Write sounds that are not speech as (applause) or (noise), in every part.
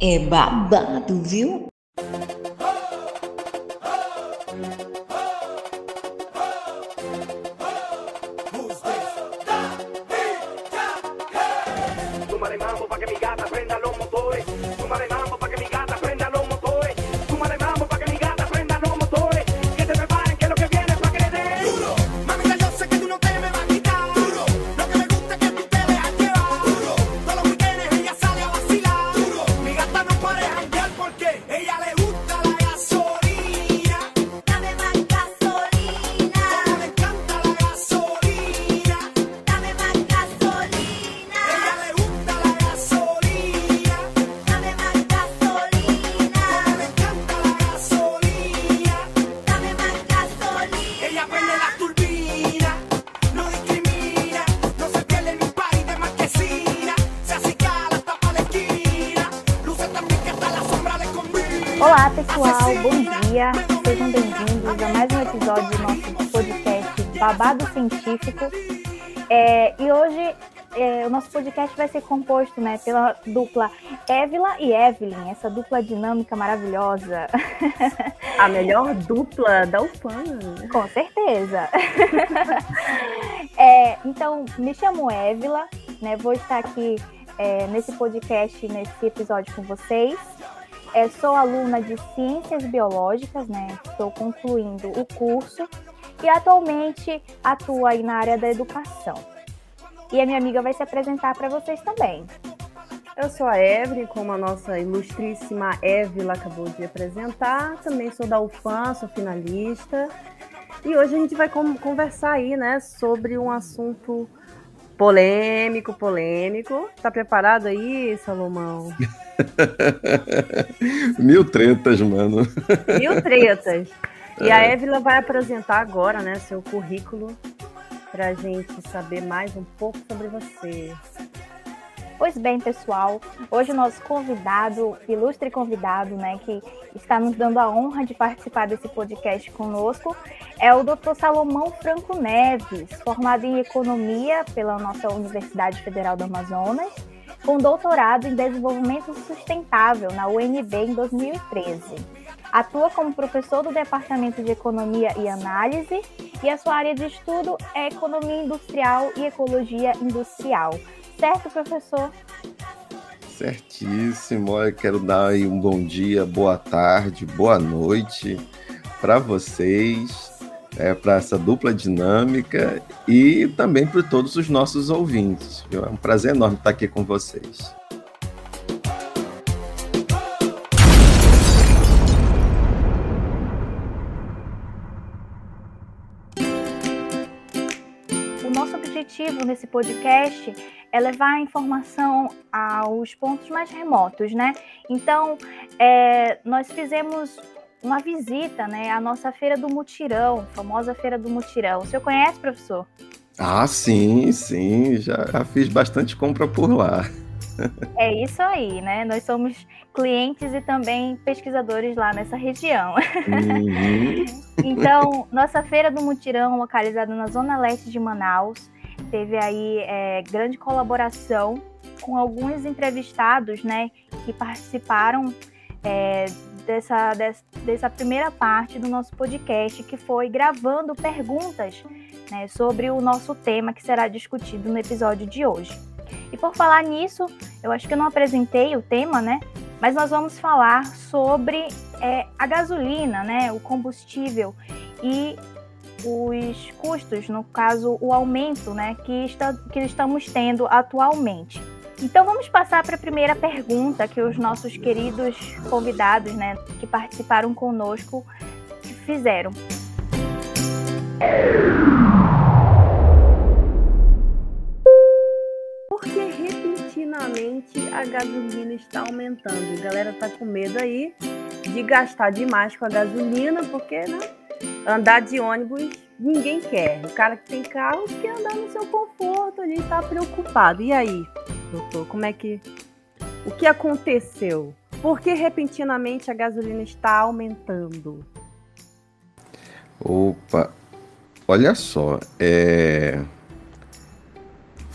É babado, viu? Vai ser composto né, pela dupla Évila e Evelyn, essa dupla dinâmica maravilhosa. (laughs) A melhor dupla da UFAM. Com certeza. (laughs) é, então, me chamo Évila, né, vou estar aqui é, nesse podcast, nesse episódio com vocês. É, sou aluna de Ciências Biológicas, né? Estou concluindo o curso e atualmente atua aí na área da educação. E a minha amiga vai se apresentar para vocês também. Eu sou a Evelyn, como a nossa ilustríssima Évila acabou de apresentar. Também sou da UFAM, sou finalista. E hoje a gente vai conversar aí, né, sobre um assunto polêmico, polêmico. Tá preparado aí, Salomão? (laughs) Mil tretas, mano. Mil tretas. (laughs) E a Évila vai apresentar agora, né, seu currículo para a gente saber mais um pouco sobre você. Pois bem, pessoal, hoje o nosso convidado, ilustre convidado, né, que está nos dando a honra de participar desse podcast conosco, é o Dr. Salomão Franco Neves, formado em Economia pela nossa Universidade Federal do Amazonas, com doutorado em Desenvolvimento Sustentável na UNB em 2013. Atua como professor do Departamento de Economia e Análise e a sua área de estudo é Economia Industrial e Ecologia Industrial. Certo, professor? Certíssimo. Eu quero dar aí um bom dia, boa tarde, boa noite para vocês, é, para essa dupla dinâmica e também para todos os nossos ouvintes. É um prazer enorme estar aqui com vocês. Objetivo nesse podcast é levar a informação aos pontos mais remotos, né? Então, é, nós fizemos uma visita, né, à nossa Feira do Mutirão, famosa Feira do Mutirão. O senhor conhece, professor? Ah, sim, sim, já fiz bastante compra por lá. É isso aí, né? Nós somos clientes e também pesquisadores lá nessa região. Uhum. (laughs) então, nossa feira do mutirão, localizada na zona leste de Manaus, teve aí é, grande colaboração com alguns entrevistados, né, que participaram é, dessa, dessa primeira parte do nosso podcast, que foi gravando perguntas né, sobre o nosso tema que será discutido no episódio de hoje. E por falar nisso, eu acho que eu não apresentei o tema, né? Mas nós vamos falar sobre é, a gasolina, né? O combustível e os custos, no caso, o aumento né, que, está, que estamos tendo atualmente. Então vamos passar para a primeira pergunta que os nossos queridos convidados, né, que participaram conosco, fizeram. Por que repentinamente a gasolina está aumentando? A galera tá com medo aí de gastar demais com a gasolina, porque, né? andar de ônibus ninguém quer. O cara que tem carro quer andar no seu conforto, ali tá preocupado. E aí, doutor, como é que. O que aconteceu? Por que repentinamente a gasolina está aumentando? Opa, olha só, é...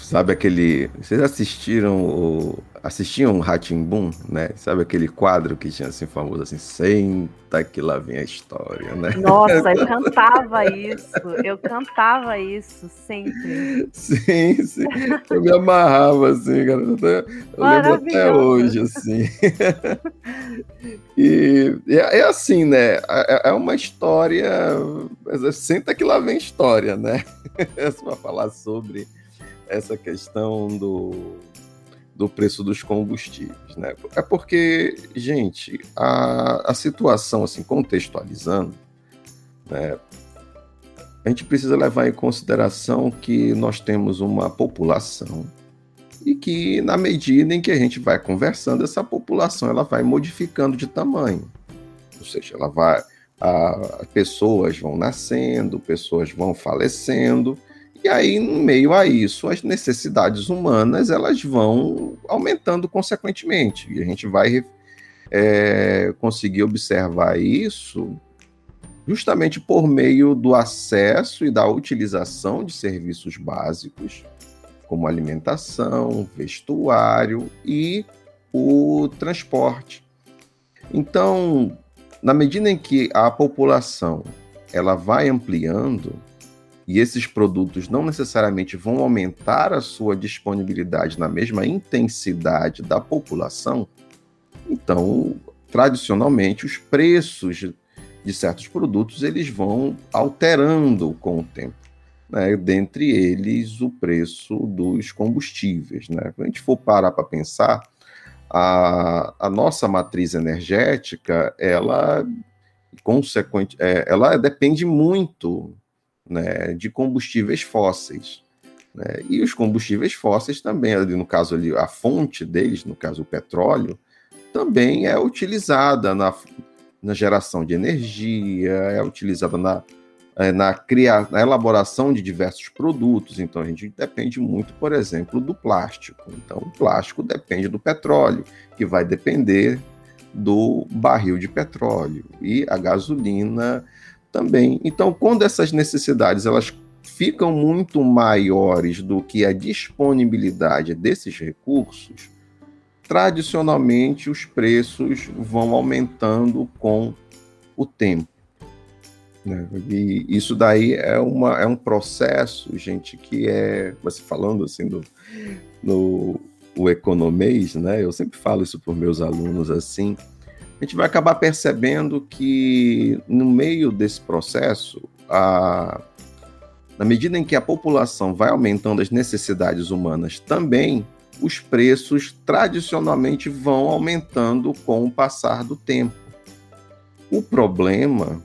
Sabe aquele. Vocês assistiram o. Assistiam o Ratimbum, né? Sabe aquele quadro que tinha assim famoso assim, senta que lá vem a história, né? Nossa, eu (laughs) cantava isso, eu cantava isso sempre. Sim, sim. Eu me amarrava assim, cara. Eu lembro até hoje, assim. E é, é assim, né? É, é uma história. Senta que lá vem história, né? (laughs) Para falar sobre essa questão do, do preço dos combustíveis, né? É porque, gente, a, a situação, assim, contextualizando, né, a gente precisa levar em consideração que nós temos uma população e que, na medida em que a gente vai conversando, essa população ela vai modificando de tamanho. Ou seja, ela vai. A, pessoas vão nascendo, pessoas vão falecendo, e aí, no meio a isso, as necessidades humanas elas vão aumentando consequentemente. E a gente vai é, conseguir observar isso justamente por meio do acesso e da utilização de serviços básicos, como alimentação, vestuário e o transporte. Então, na medida em que a população ela vai ampliando, e esses produtos não necessariamente vão aumentar a sua disponibilidade na mesma intensidade da população, então, tradicionalmente, os preços de certos produtos eles vão alterando com o tempo. Né? Dentre eles, o preço dos combustíveis. Né? Quando a gente for parar para pensar, a, a nossa matriz energética, ela consequente, é, ela depende muito né, de combustíveis fósseis. Né? E os combustíveis fósseis também, no caso ali, a fonte deles, no caso o petróleo, também é utilizada na, na geração de energia, é utilizada na, é, na, cria, na elaboração de diversos produtos. Então a gente depende muito, por exemplo, do plástico. Então o plástico depende do petróleo, que vai depender do barril de petróleo. E a gasolina também. Então, quando essas necessidades elas ficam muito maiores do que a disponibilidade desses recursos, tradicionalmente os preços vão aumentando com o tempo. Né? E isso daí é, uma, é um processo, gente, que é, você falando assim do, no o economês, né? Eu sempre falo isso para meus alunos assim, a gente vai acabar percebendo que no meio desse processo, a, na medida em que a população vai aumentando as necessidades humanas também, os preços tradicionalmente vão aumentando com o passar do tempo. O problema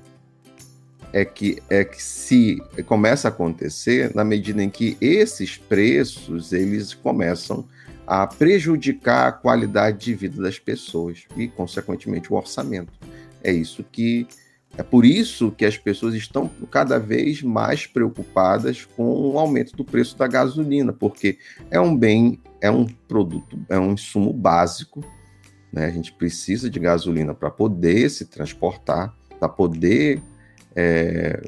é que, é que se começa a acontecer na medida em que esses preços eles começam a prejudicar a qualidade de vida das pessoas e, consequentemente, o orçamento. É isso que é por isso que as pessoas estão cada vez mais preocupadas com o aumento do preço da gasolina, porque é um bem, é um produto, é um insumo básico. Né? A gente precisa de gasolina para poder se transportar, para poder é,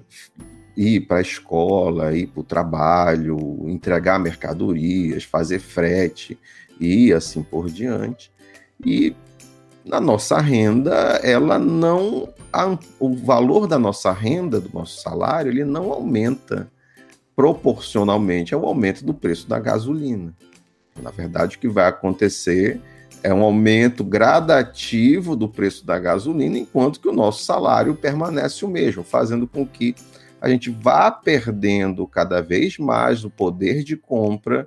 ir para a escola, ir para o trabalho, entregar mercadorias, fazer frete e assim por diante. E na nossa renda, ela não o valor da nossa renda, do nosso salário, ele não aumenta proporcionalmente ao aumento do preço da gasolina. Na verdade, o que vai acontecer é um aumento gradativo do preço da gasolina, enquanto que o nosso salário permanece o mesmo, fazendo com que a gente vá perdendo cada vez mais o poder de compra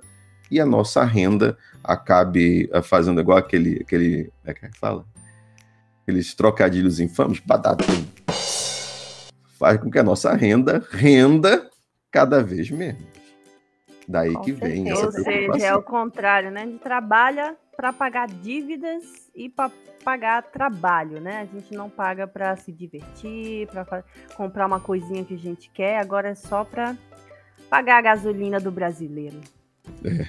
e a nossa renda acabe eh, fazendo igual aquele, aquele, é que fala? Aqueles trocadilhos infames, badatum. Faz com que a nossa renda renda cada vez menos. Daí com que certeza. vem essa Ou seja, é o contrário, né? A gente trabalha para pagar dívidas e para pagar trabalho, né? A gente não paga para se divertir, para comprar uma coisinha que a gente quer, agora é só para pagar a gasolina do brasileiro. É.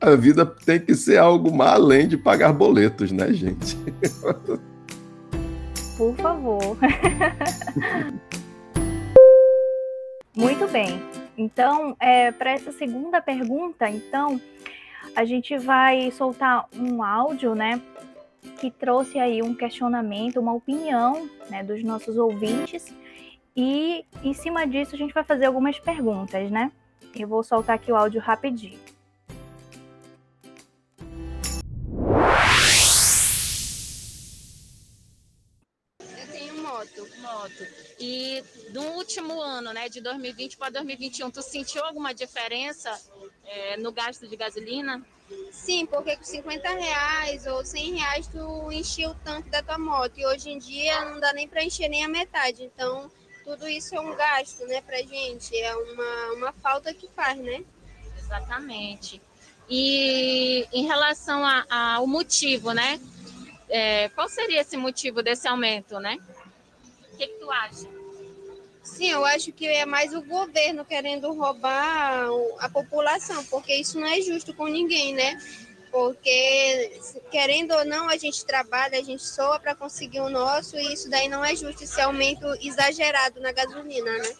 (laughs) A vida tem que ser algo mais além de pagar boletos, né, gente? (laughs) Por favor. (laughs) Muito bem. Então, é, para essa segunda pergunta, então, a gente vai soltar um áudio, né, que trouxe aí um questionamento, uma opinião, né, dos nossos ouvintes. E em cima disso a gente vai fazer algumas perguntas, né? Eu vou soltar aqui o áudio rapidinho. Moto. E do último ano, né, de 2020 para 2021, tu sentiu alguma diferença é, no gasto de gasolina? Sim, porque com 50 reais ou 100 reais tu enchia o tanque da tua moto e hoje em dia não dá nem para encher nem a metade. Então, tudo isso é um gasto, né, pra gente. É uma, uma falta que faz, né? Exatamente. E em relação ao motivo, né? É, qual seria esse motivo desse aumento, né? O que, que tu acha? Sim, eu acho que é mais o governo querendo roubar a população, porque isso não é justo com ninguém, né? Porque, querendo ou não, a gente trabalha, a gente soa para conseguir o nosso, e isso daí não é justo, esse aumento exagerado na gasolina, né?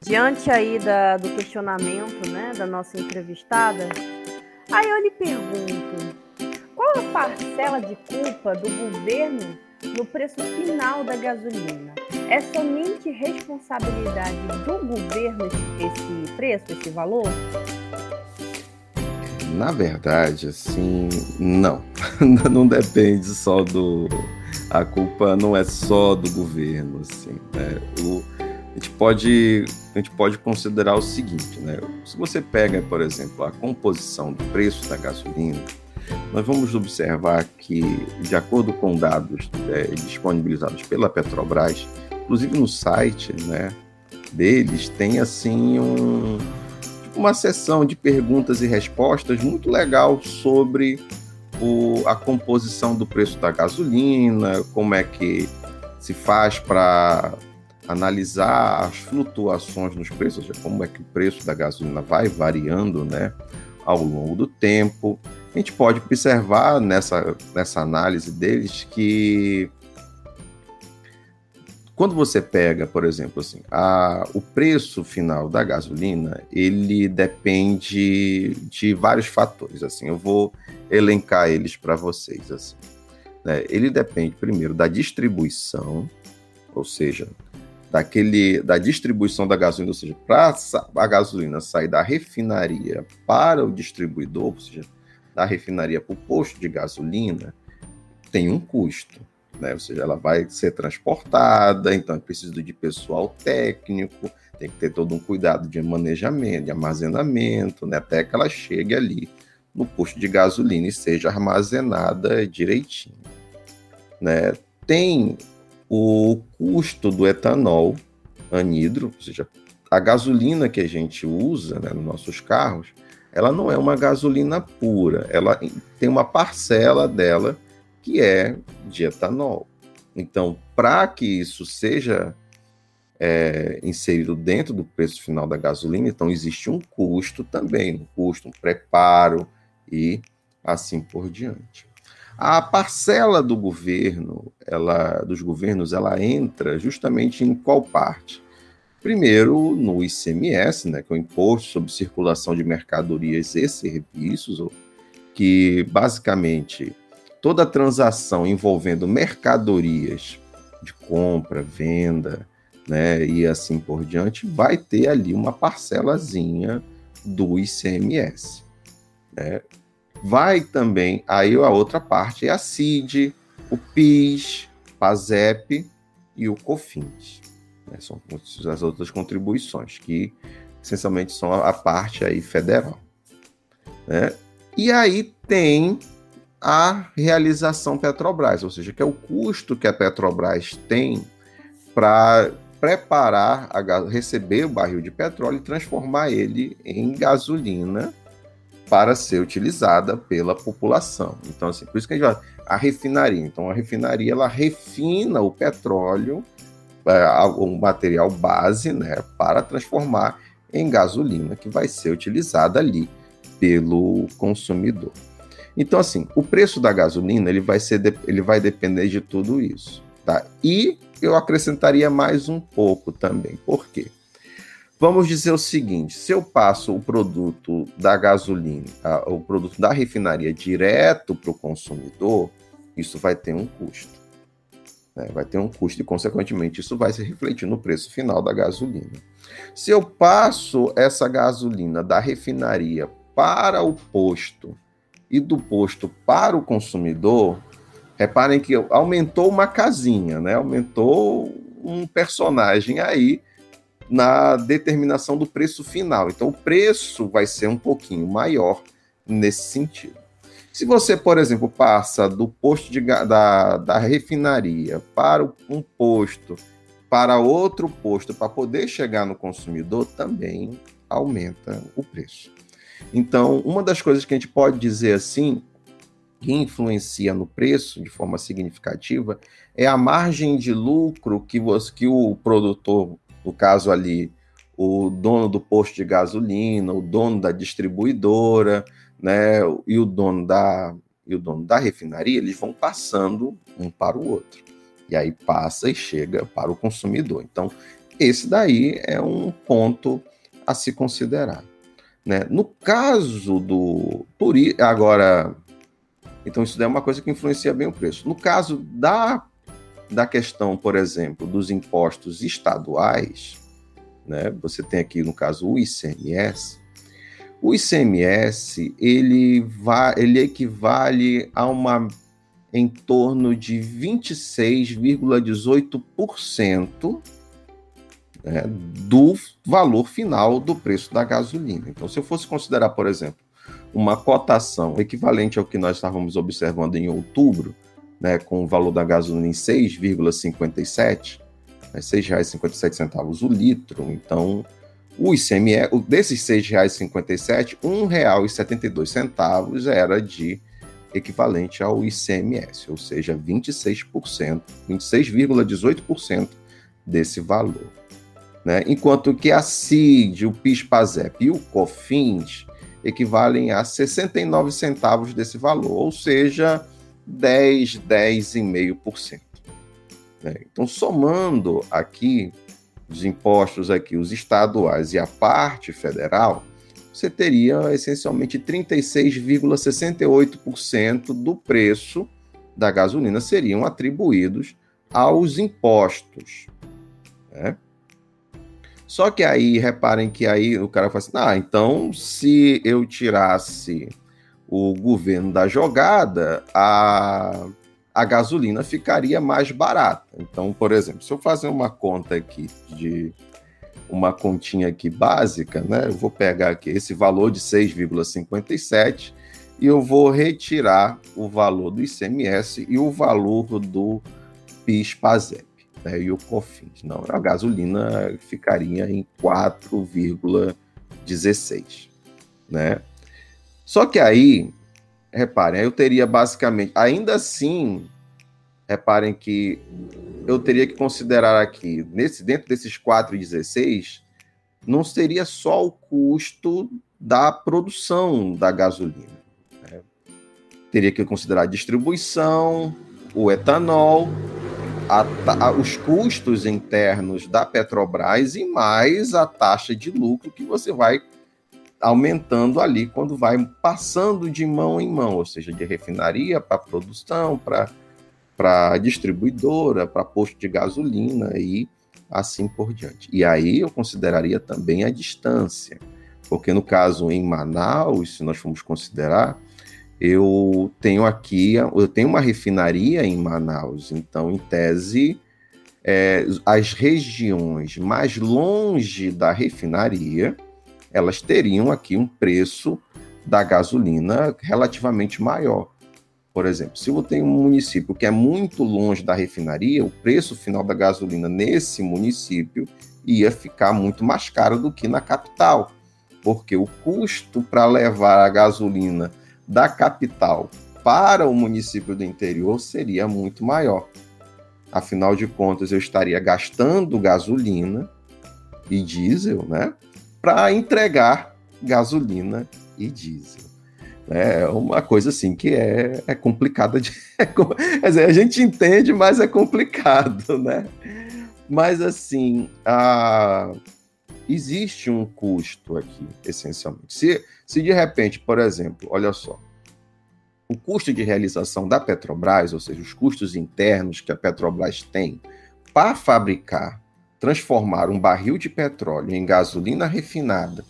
Diante aí da, do questionamento né, da nossa entrevistada, aí eu lhe pergunto, qual a parcela de culpa do governo no preço final da gasolina. É somente responsabilidade do governo esse preço, esse valor? Na verdade, assim, não. (laughs) não depende só do. A culpa não é só do governo, assim. Né? O, a, gente pode, a gente pode considerar o seguinte, né? Se você pega, por exemplo, a composição do preço da gasolina, nós vamos observar que, de acordo com dados é, disponibilizados pela Petrobras, inclusive no site né, deles, tem assim um, uma sessão de perguntas e respostas muito legal sobre o, a composição do preço da gasolina, como é que se faz para analisar as flutuações nos preços, ou seja, como é que o preço da gasolina vai variando né, ao longo do tempo. A gente pode observar nessa, nessa análise deles que quando você pega, por exemplo, assim, a, o preço final da gasolina, ele depende de vários fatores. Assim, eu vou elencar eles para vocês. Assim, né? Ele depende primeiro da distribuição, ou seja, daquele da distribuição da gasolina, ou seja, para a gasolina sair da refinaria para o distribuidor, ou seja, da refinaria para o posto de gasolina tem um custo, né? Ou seja, ela vai ser transportada, então é preciso de pessoal técnico, tem que ter todo um cuidado de manejamento, de armazenamento, né? Até que ela chegue ali no posto de gasolina e seja armazenada direitinho, né? Tem o custo do etanol anidro, ou seja, a gasolina que a gente usa né, nos nossos carros, ela não é uma gasolina pura, ela tem uma parcela dela que é de etanol. Então, para que isso seja é, inserido dentro do preço final da gasolina, então existe um custo também, um custo, um preparo e assim por diante. A parcela do governo, ela, dos governos, ela entra justamente em qual parte? Primeiro, no ICMS, né, que é o Imposto sobre Circulação de Mercadorias e Serviços, que basicamente toda transação envolvendo mercadorias de compra, venda, né, e assim por diante, vai ter ali uma parcelazinha do ICMS. Né? Vai também, aí a outra parte é a CID, o PIS, PASEP e o COFINS. Né? São as outras contribuições, que essencialmente são a parte aí federal. Né? E aí tem a realização Petrobras, ou seja, que é o custo que a Petrobras tem para preparar, a, receber o barril de petróleo e transformar ele em gasolina para ser utilizada pela população. Então, assim, por isso que a gente vai, a refinaria. Então, a refinaria ela refina o petróleo um material base né, para transformar em gasolina que vai ser utilizada ali pelo consumidor. Então, assim, o preço da gasolina ele vai, ser, ele vai depender de tudo isso. Tá? E eu acrescentaria mais um pouco também. Por quê? Vamos dizer o seguinte: se eu passo o produto da gasolina, o produto da refinaria direto para o consumidor, isso vai ter um custo. Né? Vai ter um custo e, consequentemente, isso vai se refletir no preço final da gasolina. Se eu passo essa gasolina da refinaria para o posto e do posto para o consumidor, reparem que aumentou uma casinha, né? Aumentou um personagem aí na determinação do preço final. Então, o preço vai ser um pouquinho maior nesse sentido. Se você, por exemplo, passa do posto de, da, da refinaria para um posto, para outro posto, para poder chegar no consumidor, também aumenta o preço. Então, uma das coisas que a gente pode dizer assim, que influencia no preço de forma significativa, é a margem de lucro que, você, que o produtor, no caso ali, o dono do posto de gasolina, o dono da distribuidora, né, e o dono da e o dono da refinaria, eles vão passando um para o outro. E aí passa e chega para o consumidor. Então, esse daí é um ponto a se considerar. Né? No caso do. Por, agora, então isso é uma coisa que influencia bem o preço. No caso da, da questão, por exemplo, dos impostos estaduais, né? você tem aqui, no caso, o ICMS, o ICMS ele, vai, ele equivale a uma em torno de 26,18% né, do valor final do preço da gasolina. Então, se eu fosse considerar, por exemplo, uma cotação equivalente ao que nós estávamos observando em outubro, né, com o valor da gasolina em 6,57, né, R$ 6,57 o litro, então o ICMS, desses R$ 6,57, R$ 1,72 era de equivalente ao ICMS, ou seja, 26%, 26,18% desse valor. Né? Enquanto que a CID, o PIS/PASEP e o COFINS equivalem a 69 centavos desse valor, ou seja, 10, 10,5%. Né? Então, somando aqui os impostos aqui, os estaduais e a parte federal, você teria essencialmente 36,68% do preço da gasolina seriam atribuídos aos impostos. Né? Só que aí, reparem que aí o cara fala assim: ah, então se eu tirasse o governo da jogada, a a gasolina ficaria mais barata. Então, por exemplo, se eu fazer uma conta aqui de uma continha aqui básica, né? Eu vou pegar aqui esse valor de 6,57 e eu vou retirar o valor do ICMS e o valor do PIS/PASEP, né? E o COFINS. Não, a gasolina ficaria em 4,16, né? Só que aí reparem, eu teria basicamente, ainda assim, reparem que eu teria que considerar aqui, nesse, dentro desses 4,16, não seria só o custo da produção da gasolina. Né? Teria que considerar a distribuição, o etanol, a, a, os custos internos da Petrobras e mais a taxa de lucro que você vai aumentando ali quando vai passando de mão em mão, ou seja, de refinaria para produção, para distribuidora, para posto de gasolina e assim por diante. E aí eu consideraria também a distância, porque no caso em Manaus, se nós formos considerar, eu tenho aqui, eu tenho uma refinaria em Manaus, então em tese é, as regiões mais longe da refinaria elas teriam aqui um preço da gasolina relativamente maior. Por exemplo, se eu tenho um município que é muito longe da refinaria, o preço final da gasolina nesse município ia ficar muito mais caro do que na capital, porque o custo para levar a gasolina da capital para o município do interior seria muito maior. Afinal de contas, eu estaria gastando gasolina e diesel, né? Para entregar gasolina e diesel. É uma coisa assim que é, é complicada de. (laughs) É, quer dizer, a gente entende, mas é complicado, (laughs) né? Mas assim, a, existe um custo aqui, essencialmente. Se, se de repente, por exemplo, olha só, o custo de realização da Petrobras, ou seja, os custos internos que a Petrobras tem para fabricar, transformar um barril de petróleo em gasolina refinada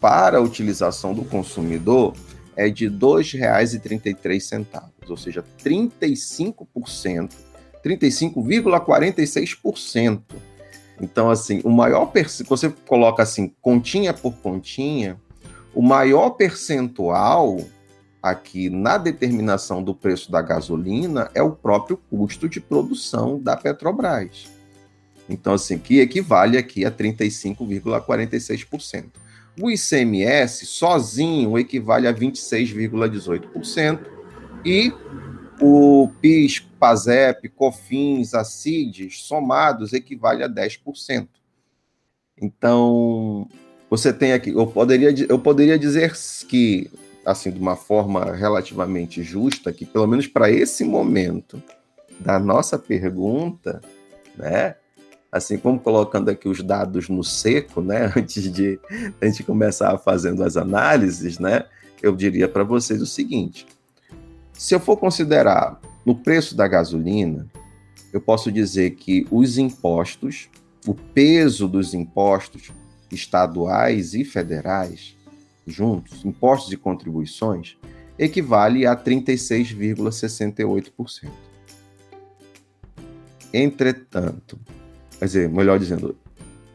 para a utilização do consumidor, é de R$ 2,33, ou seja, 35%, 35,46%. Então, assim, o maior você coloca assim, continha por continha, o maior percentual aqui na determinação do preço da gasolina é o próprio custo de produção da Petrobras. Então, assim, que equivale aqui a 35,46%. O ICMS sozinho equivale a 26,18%. E o PIS, PASEP, COFINS, ACIDES, somados, equivale a 10%. Então, você tem aqui, eu poderia, eu poderia dizer que, assim, de uma forma relativamente justa, que pelo menos para esse momento da nossa pergunta, né, assim como colocando aqui os dados no seco, né, (laughs) antes de a gente começar fazendo as análises, né, eu diria para vocês o seguinte: se eu for considerar no preço da gasolina, eu posso dizer que os impostos, o peso dos impostos estaduais e federais juntos, impostos e contribuições, equivale a 36,68%. Entretanto, quer dizer, melhor dizendo,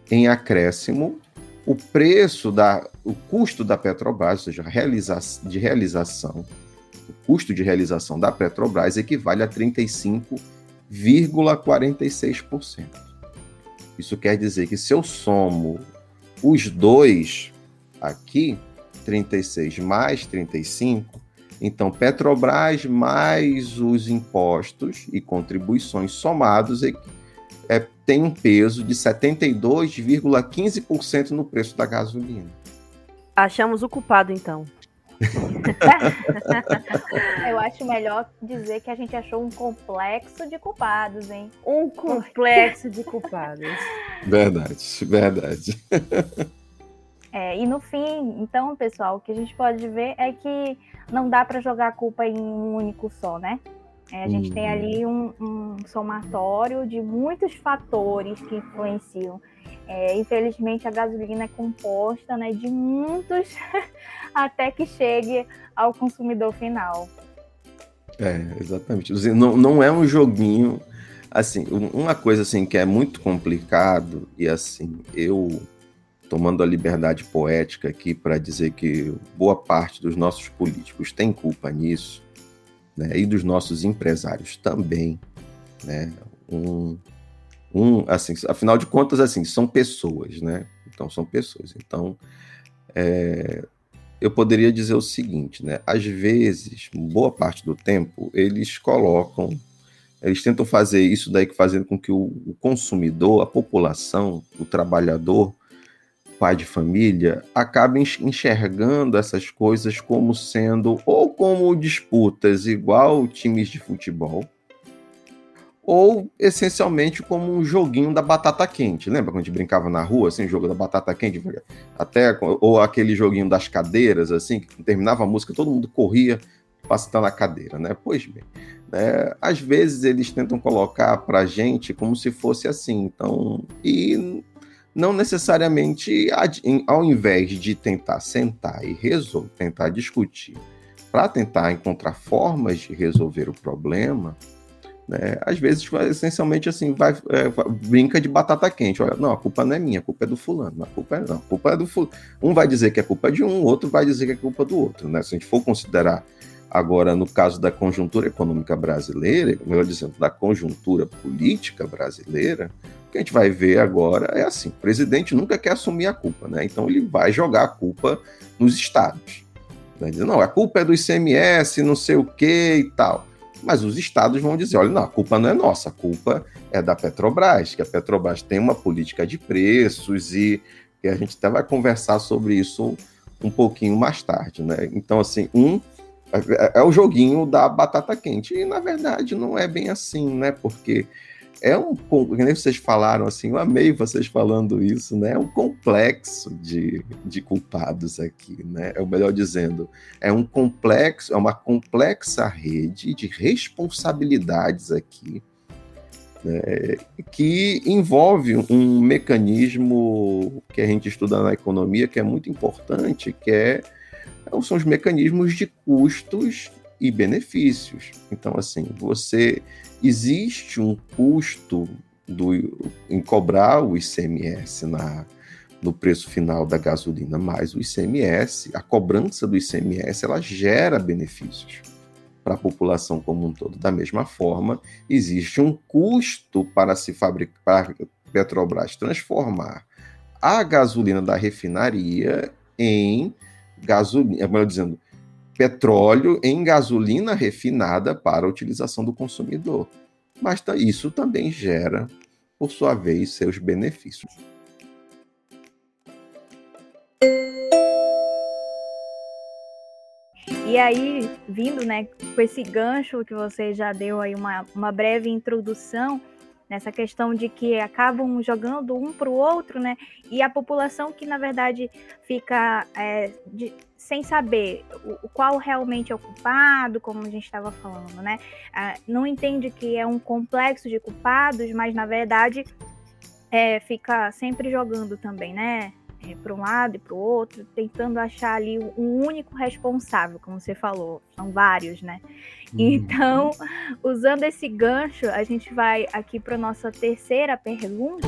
em acréscimo, o preço da, o custo da Petrobras, ou seja, realiza, de realização, o custo de realização da Petrobras equivale a 35,46%. Isso quer dizer que se eu somo os dois aqui, 36 mais 35, então Petrobras mais os impostos e contribuições somados é, tem um peso de 72,15% no preço da gasolina. Achamos o culpado, então. (laughs) Eu acho melhor dizer que a gente achou um complexo de culpados, hein? Um complexo de culpados. (laughs) Verdade, verdade. É, e no fim, então, pessoal, o que a gente pode ver é que não dá para jogar a culpa em um único só, né? É, a gente tem uhum. ali um, um, somatório de muitos fatores que influenciam. É, infelizmente, a gasolina é composta né, de muitos (laughs) até que chegue ao consumidor final. É, exatamente. Não, não é um joguinho. Assim, uma coisa assim que é muito complicado, e assim, eu tomando a liberdade poética aqui para dizer que boa parte dos nossos políticos tem culpa nisso, né, e dos nossos empresários também, né, um, um, assim, afinal de contas, assim, são pessoas, né, então são pessoas, então é, eu poderia dizer o seguinte, né, às vezes, boa parte do tempo, eles colocam, eles tentam fazer isso daí fazendo com que o, o consumidor, a população, o trabalhador, pai de família acaba enxergando essas coisas como sendo ou como disputas igual times de futebol, ou essencialmente como um joguinho da batata quente. Lembra quando a gente brincava na rua, assim, jogo da batata quente, até ou aquele joguinho das cadeiras, assim, que terminava a música, todo mundo corria para estar na cadeira, né? Pois bem, né? às vezes eles tentam colocar para gente como se fosse assim, então e não necessariamente, ao invés de tentar sentar e resolver, tentar discutir, para tentar encontrar formas de resolver o problema, né, às vezes, essencialmente, assim, vai, é, brinca de batata quente. Olha, não, a culpa não é minha, a culpa é do fulano. A culpa é, não, a culpa é do fulano. Um vai dizer que é culpa de um, o outro vai dizer que é culpa do outro. Né? Se a gente for considerar agora, no caso da conjuntura econômica brasileira, melhor dizendo, da conjuntura política brasileira, que a gente vai ver agora é assim: o presidente nunca quer assumir a culpa, né? Então ele vai jogar a culpa nos estados. Dizer, não, a culpa é do ICMS, não sei o que e tal. Mas os estados vão dizer: olha, não, a culpa não é nossa, a culpa é da Petrobras, que a Petrobras tem uma política de preços e, e a gente até vai conversar sobre isso um pouquinho mais tarde, né? Então, assim, um é, é, o joguinho da batata quente. E na verdade não é bem assim, né? Porque é um. nem vocês falaram assim, eu amei vocês falando isso, né? É um complexo de, de culpados aqui, né? É o melhor dizendo, é um complexo, é uma complexa rede de responsabilidades aqui. Né, que envolve um mecanismo que a gente estuda na economia que é muito importante, que é são os mecanismos de custos e benefícios. Então, assim, você existe um custo do, em cobrar o ICMS na, no preço final da gasolina mais o ICMS, a cobrança do ICMS ela gera benefícios para a população como um todo. Da mesma forma, existe um custo para se fabricar, Petrobras transformar a gasolina da refinaria em gasolina, melhor dizendo, petróleo em gasolina refinada para a utilização do consumidor. Mas isso também gera, por sua vez, seus benefícios. E aí, vindo né, com esse gancho que você já deu aí uma, uma breve introdução, nessa questão de que acabam jogando um para o outro, né? E a população que, na verdade, fica é, de, sem saber o, qual realmente é o culpado, como a gente estava falando, né? Ah, não entende que é um complexo de culpados, mas, na verdade, é, fica sempre jogando também, né? É, para um lado e para o outro, tentando achar ali um único responsável, como você falou, são vários, né? Uhum. Então, usando esse gancho, a gente vai aqui para nossa terceira pergunta.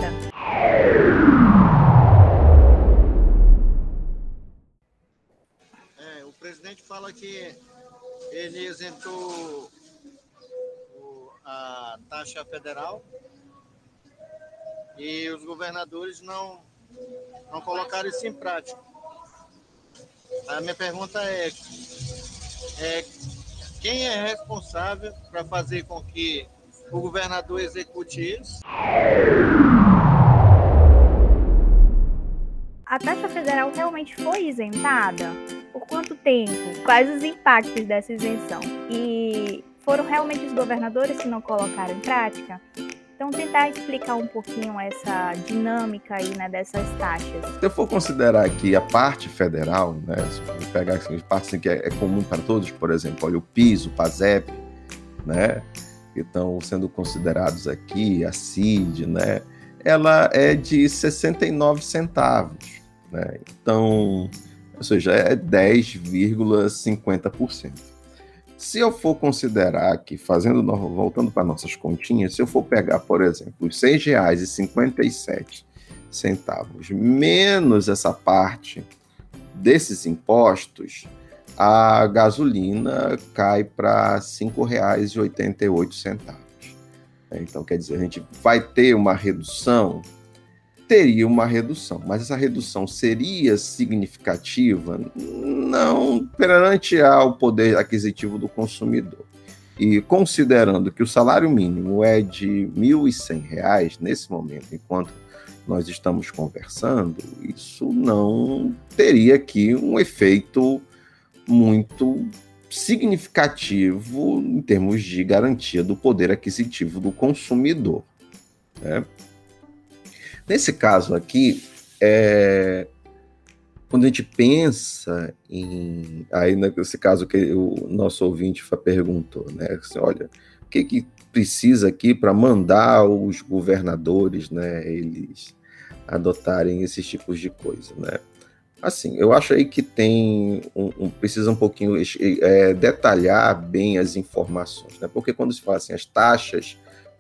É, o presidente fala que ele isentou a taxa federal e os governadores não não colocaram isso em prática. A minha pergunta é, é quem é responsável para fazer com que o governador execute isso? A taxa federal realmente foi isentada? Por quanto tempo? Quais os impactos dessa isenção? E foram realmente os governadores que não colocaram em prática? Então, tentar explicar um pouquinho essa dinâmica aí, né, dessas taxas. Se eu for considerar aqui a parte federal, né, se eu pegar assim, a parte assim, que é, é, comum para todos, por exemplo, olha o PIS, o PASEP, né, que estão sendo considerados aqui, a CID, né, ela é de 69 centavos, né, então, ou seja, é 10,50%. Se eu for considerar que, fazendo, voltando para nossas continhas, se eu for pegar, por exemplo, os R$ 6,57 centavos menos essa parte desses impostos, a gasolina cai para R$ 5,88. Então, quer dizer, a gente vai ter uma redução teria uma redução, mas essa redução seria significativa? Não, perante ao poder aquisitivo do consumidor. E considerando que o salário mínimo é de R$ 1.100 nesse momento, enquanto nós estamos conversando, isso não teria aqui um efeito muito significativo em termos de garantia do poder aquisitivo do consumidor. Né? Nesse caso aqui, é, quando a gente pensa em. Aí, nesse caso que o nosso ouvinte perguntou, né? Assim, olha, o que, que precisa aqui para mandar os governadores, né? Eles adotarem esses tipos de coisa, né? Assim, eu acho aí que tem um, um precisa um pouquinho é, detalhar bem as informações, né? Porque quando se fala assim, as taxas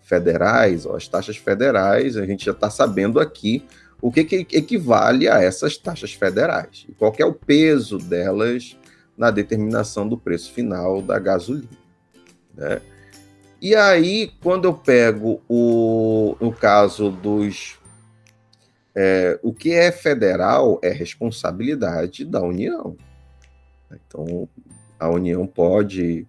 federais, as taxas federais, a gente já está sabendo aqui o que, que, equivale a essas taxas federais e qual é o peso delas na determinação do preço final da gasolina. Né? E aí, quando eu pego o, no caso dos. É, o que é federal é responsabilidade da União. Então, a União pode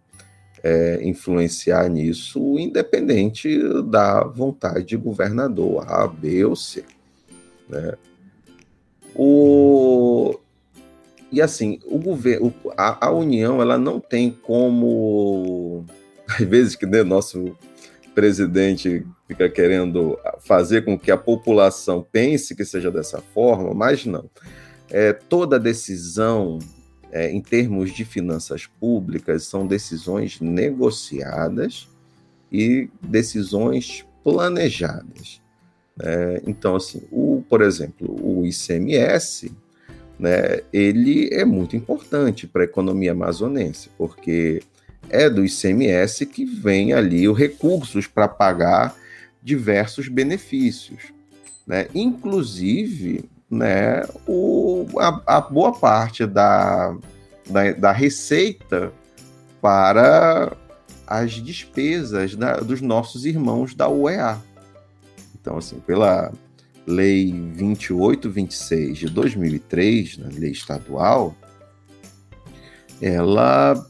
é, influenciar nisso, independente da vontade de governador A, B ou C. Né? O... e assim, o governo, a, a, União, ela não tem como, (laughs) às vezes que né, nosso presidente fica querendo fazer com que a população pense que seja dessa forma, mas não. É, toda decisão é, em termos de finanças públicas são decisões negociadas e decisões planejadas. É, então, assim, o, por exemplo, o ICMS, né, ele é muito importante para a economia amazonense, porque é do ICMS que vem ali os recursos para pagar diversos benefícios, né? Inclusive, né, o, a, a boa parte da, da, da, receita para as despesas da, dos nossos irmãos da UEA. Então, assim, pela Lei 2826 de 2003, na lei estadual, ela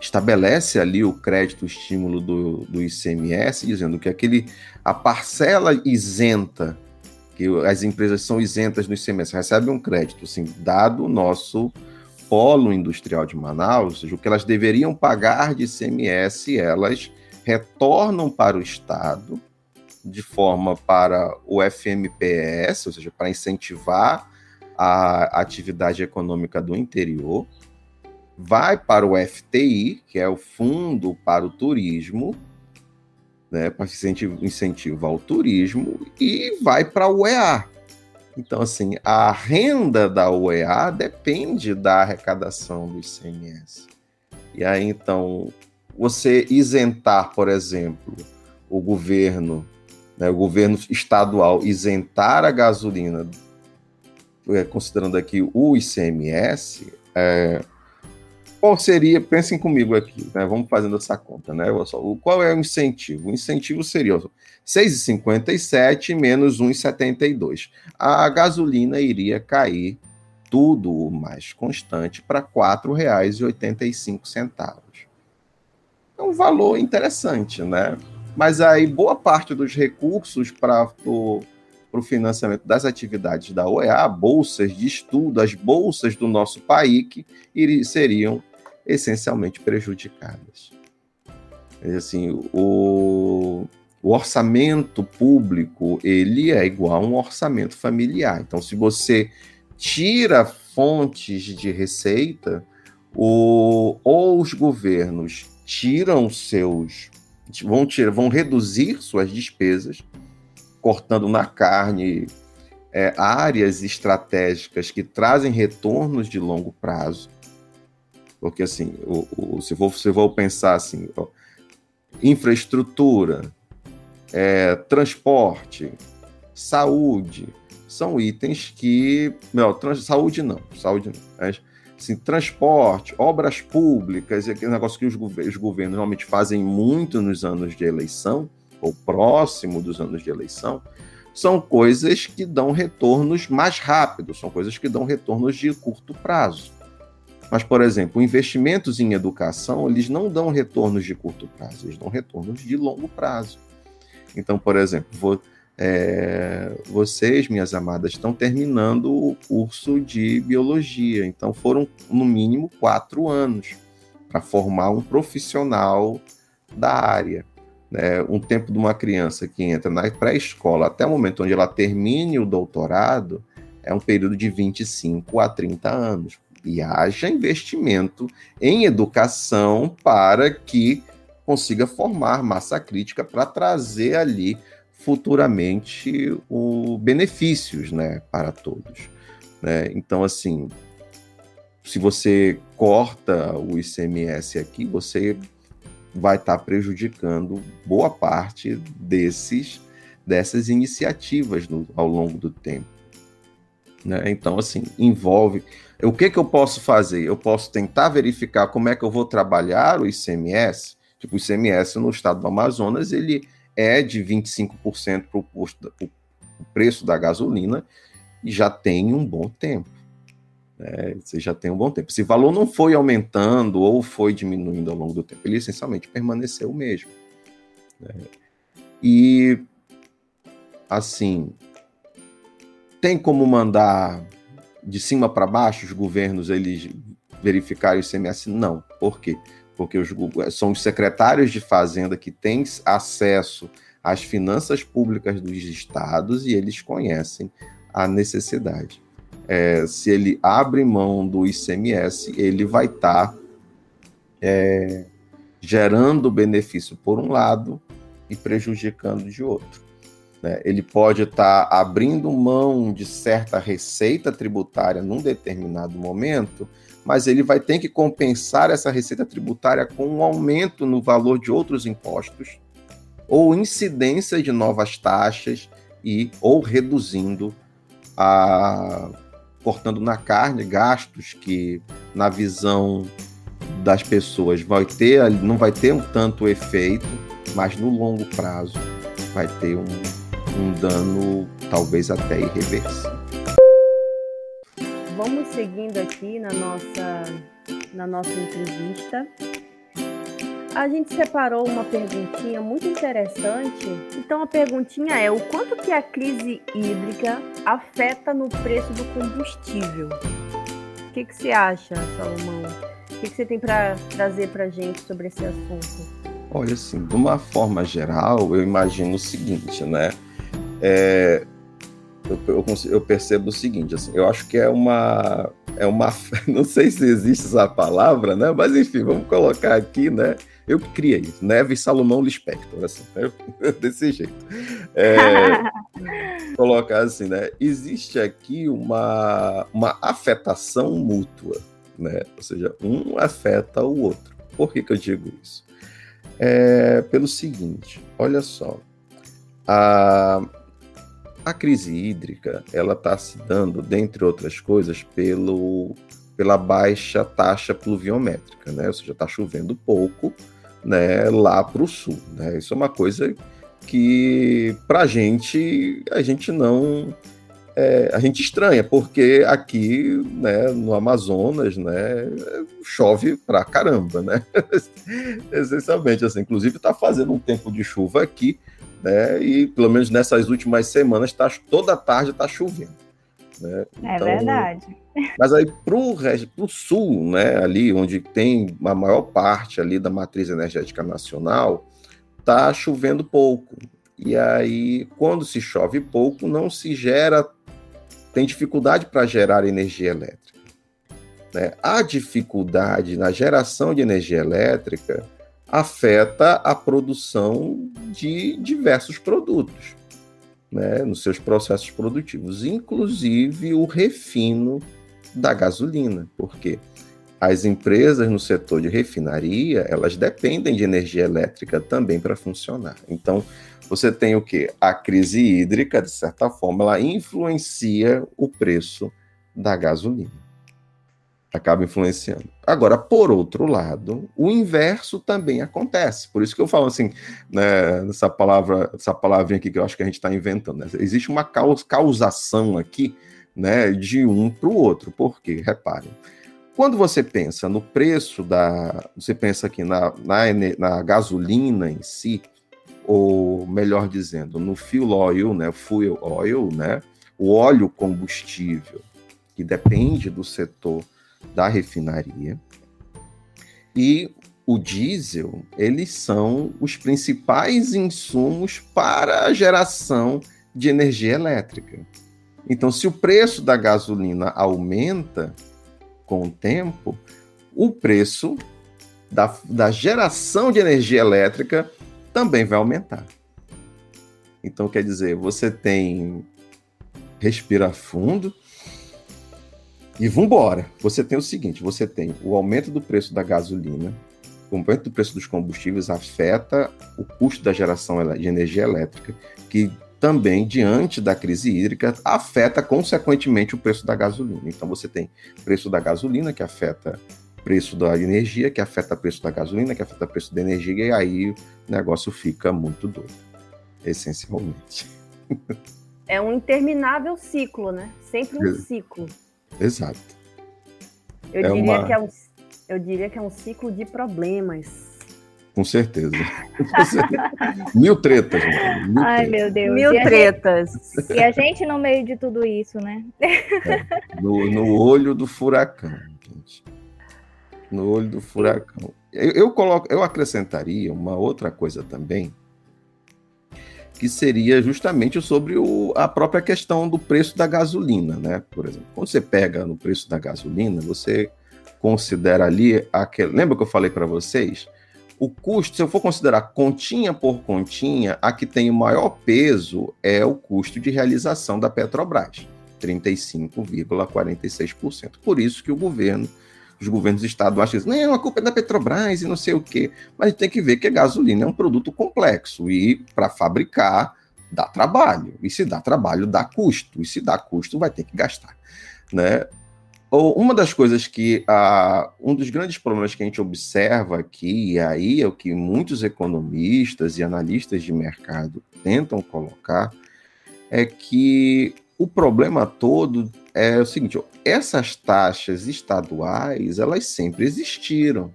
estabelece ali o crédito estímulo do, do ICMS, dizendo que aquele a parcela isenta, que as empresas são isentas no ICMS, recebem um crédito, assim, dado o nosso polo industrial de Manaus, o que elas deveriam pagar de ICMS, elas retornam para o Estado de forma para o FMPS, ou seja, para incentivar a atividade econômica do interior, vai para o FTI, que é o Fundo para o Turismo, né, para incentivar o turismo, e vai para a UEA. Então, assim, a renda da UEA depende da arrecadação do ICMS. E aí, então, você isentar, por exemplo, o governo, né, o governo estadual isentar a gasolina, é, considerando aqui o ICMS, é, qual seria, pensem comigo aqui, né? Vamos fazendo essa conta, né? Qual é o incentivo? O incentivo seria 6,57 menos 1,72. A gasolina iria cair tudo mais constante para R$ 4,85. É um valor interessante, né? Mas aí boa parte dos recursos para o financiamento das atividades da OEA, bolsas de estudo, as bolsas do nosso PAIC, seriam essencialmente prejudicadas. Assim, o, o orçamento público ele é igual a um orçamento familiar. Então, se você tira fontes de receita, o, ou os governos tiram seus vão tirar, vão reduzir suas despesas, cortando na carne é, áreas estratégicas que trazem retornos de longo prazo, porque, assim, o, o, se, for, se for pensar assim, ó, infraestrutura, é, transporte, saúde, são itens que. Trans, saúde não, saúde não. Mas, assim, transporte, obras públicas, aquele negócio que os, os governos normalmente fazem muito nos anos de eleição, ou próximo dos anos de eleição, são coisas que dão retornos mais rápidos, são coisas que dão retornos de curto prazo. Mas, por exemplo, investimentos em educação, eles não dão retornos de curto prazo, eles dão retornos de longo prazo. Então, por exemplo, vou, é, vocês, minhas amadas, estão terminando o curso de biologia, então foram no mínimo quatro anos para formar um profissional da área. Né? Um tempo de uma criança que entra na pré-escola até o momento onde ela termine o doutorado é um período de 25 a 30 anos e haja investimento em educação para que consiga formar massa crítica para trazer ali futuramente o benefícios né, para todos. Né? Então, assim, se você corta o ICMS aqui, você vai estar tá prejudicando boa parte desses dessas iniciativas no, ao longo do tempo. Né? Então, assim, envolve o que, que eu posso fazer? Eu posso tentar verificar como é que eu vou trabalhar o ICMS. Tipo, o ICMS no estado do Amazonas, ele é de 25% para o preço da gasolina e já tem um bom tempo. Né? Você já tem um bom tempo. Esse valor não foi aumentando ou foi diminuindo ao longo do tempo, ele essencialmente permaneceu o mesmo. Né? E, assim, tem como mandar de cima para baixo os governos eles verificarem o ICMS? Não. Por quê? Porque os, são os secretários de Fazenda que têm acesso às finanças públicas dos estados e eles conhecem a necessidade. É, se ele abre mão do ICMS, ele vai estar tá, é, gerando benefício por um lado e prejudicando de outro. Né? Ele pode estar tá abrindo mão de certa receita tributária num determinado momento, mas ele vai ter que compensar essa receita tributária com um aumento no valor de outros impostos ou incidência de novas taxas e ou reduzindo a cortando na carne gastos que na visão das pessoas vai ter não vai ter um tanto efeito, mas no longo prazo vai ter um, um dano talvez até irreversível. Vamos seguindo aqui na nossa na nossa entrevista a gente separou uma perguntinha muito interessante. Então a perguntinha é: o quanto que a crise hídrica afeta no preço do combustível? O que, que você acha, Salomão? O que, que você tem para trazer para a gente sobre esse assunto? Olha, assim, de uma forma geral, eu imagino o seguinte, né? É, eu, eu, eu, percebo o seguinte, assim, eu acho que é uma, é uma, (laughs) não sei se existe essa palavra, né? Mas enfim, vamos colocar aqui, né? Eu que criei isso, Neves Salomão Lispector, assim, né? (laughs) desse jeito. É, (laughs) colocar assim, né? Existe aqui uma, uma afetação mútua, né? Ou seja, um afeta o outro. Por que, que eu digo isso? É, pelo seguinte, olha só, a, a crise hídrica ela está se dando, dentre outras coisas, pelo, pela baixa taxa pluviométrica, né? Ou seja, está chovendo pouco, né, lá para o sul. Né? Isso é uma coisa que para a gente a gente não é, a gente estranha porque aqui né, no Amazonas né, chove pra caramba, né? (laughs) Essencialmente assim, inclusive está fazendo um tempo de chuva aqui, né? E pelo menos nessas últimas semanas tá, toda tarde está chovendo. Né? É então, verdade. Mas aí para o sul, né, ali onde tem a maior parte ali da matriz energética nacional, tá chovendo pouco. E aí, quando se chove pouco, não se gera, tem dificuldade para gerar energia elétrica. Né? A dificuldade na geração de energia elétrica afeta a produção de diversos produtos né, nos seus processos produtivos, inclusive o refino da gasolina, porque as empresas no setor de refinaria, elas dependem de energia elétrica também para funcionar. Então, você tem o que? A crise hídrica, de certa forma, ela influencia o preço da gasolina acaba influenciando. Agora, por outro lado, o inverso também acontece. Por isso que eu falo assim, né, palavra, essa palavrinha aqui que eu acho que a gente está inventando. Né? Existe uma causação aqui, né, de um para o outro. Por quê? Reparem. Quando você pensa no preço da, você pensa aqui na, na, na gasolina em si, ou melhor dizendo, no fuel oil, né, fuel oil, né, o óleo combustível, que depende do setor da refinaria. E o diesel, eles são os principais insumos para a geração de energia elétrica. Então, se o preço da gasolina aumenta com o tempo, o preço da, da geração de energia elétrica também vai aumentar. Então, quer dizer, você tem respira fundo, e vambora. Você tem o seguinte: você tem o aumento do preço da gasolina, o aumento do preço dos combustíveis afeta o custo da geração de energia elétrica, que também, diante da crise hídrica, afeta consequentemente o preço da gasolina. Então você tem preço da gasolina, que afeta preço da energia, que afeta o preço da gasolina, que afeta o preço da energia, e aí o negócio fica muito doido, essencialmente. É um interminável ciclo, né? Sempre um ciclo. Exato. Eu, é diria uma... que é um, eu diria que é um ciclo de problemas. Com certeza. (laughs) mil tretas. Mil Ai, tretas. meu Deus. Mil e tretas. Gente, e a gente no meio de tudo isso, né? É, no, no olho do furacão, gente. No olho do furacão. Eu, eu, coloco, eu acrescentaria uma outra coisa também, que seria justamente sobre o, a própria questão do preço da gasolina, né? Por exemplo, quando você pega no preço da gasolina, você considera ali aquele. Lembra que eu falei para vocês? O custo, se eu for considerar continha por continha, a que tem o maior peso é o custo de realização da Petrobras, 35,46%. Por isso que o governo, os governos estaduais dizem, não, a culpa é da Petrobras e não sei o quê. Mas tem que ver que a gasolina é um produto complexo e para fabricar dá trabalho. E se dá trabalho, dá custo. E se dá custo, vai ter que gastar. Né? uma das coisas que uh, um dos grandes problemas que a gente observa aqui, e aí é o que muitos economistas e analistas de mercado tentam colocar, é que o problema todo é o seguinte: essas taxas estaduais elas sempre existiram.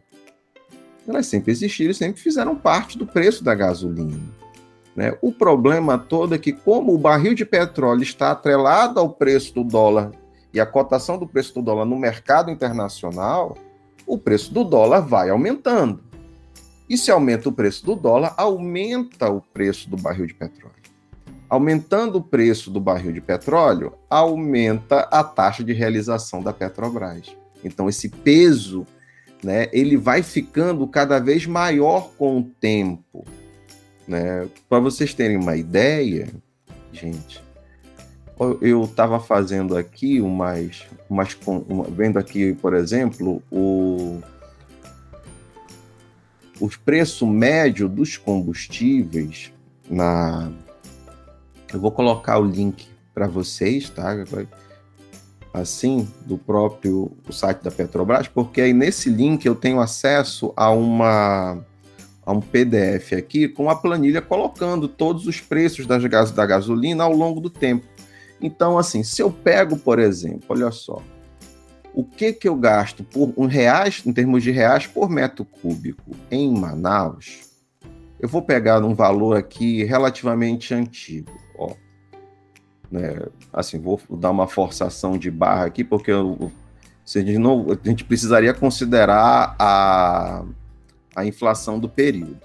Elas sempre existiram e sempre fizeram parte do preço da gasolina. Né? O problema todo é que, como o barril de petróleo está atrelado ao preço do dólar e a cotação do preço do dólar no mercado internacional, o preço do dólar vai aumentando. E se aumenta o preço do dólar, aumenta o preço do barril de petróleo. Aumentando o preço do barril de petróleo, aumenta a taxa de realização da Petrobras. Então esse peso, né, ele vai ficando cada vez maior com o tempo. Né? Para vocês terem uma ideia, gente, eu estava fazendo aqui umas, umas uma, vendo aqui, por exemplo, o os preço médio dos combustíveis na eu vou colocar o link para vocês, tá? Assim, do próprio site da Petrobras, porque aí nesse link eu tenho acesso a uma a um PDF aqui com a planilha colocando todos os preços das gas, da gasolina ao longo do tempo. Então, assim, se eu pego, por exemplo, olha só, o que que eu gasto por um reais, em termos de reais por metro cúbico em Manaus, eu vou pegar um valor aqui relativamente antigo. Né? Assim, vou dar uma forçação de barra aqui, porque eu, de novo, a gente precisaria considerar a, a inflação do período.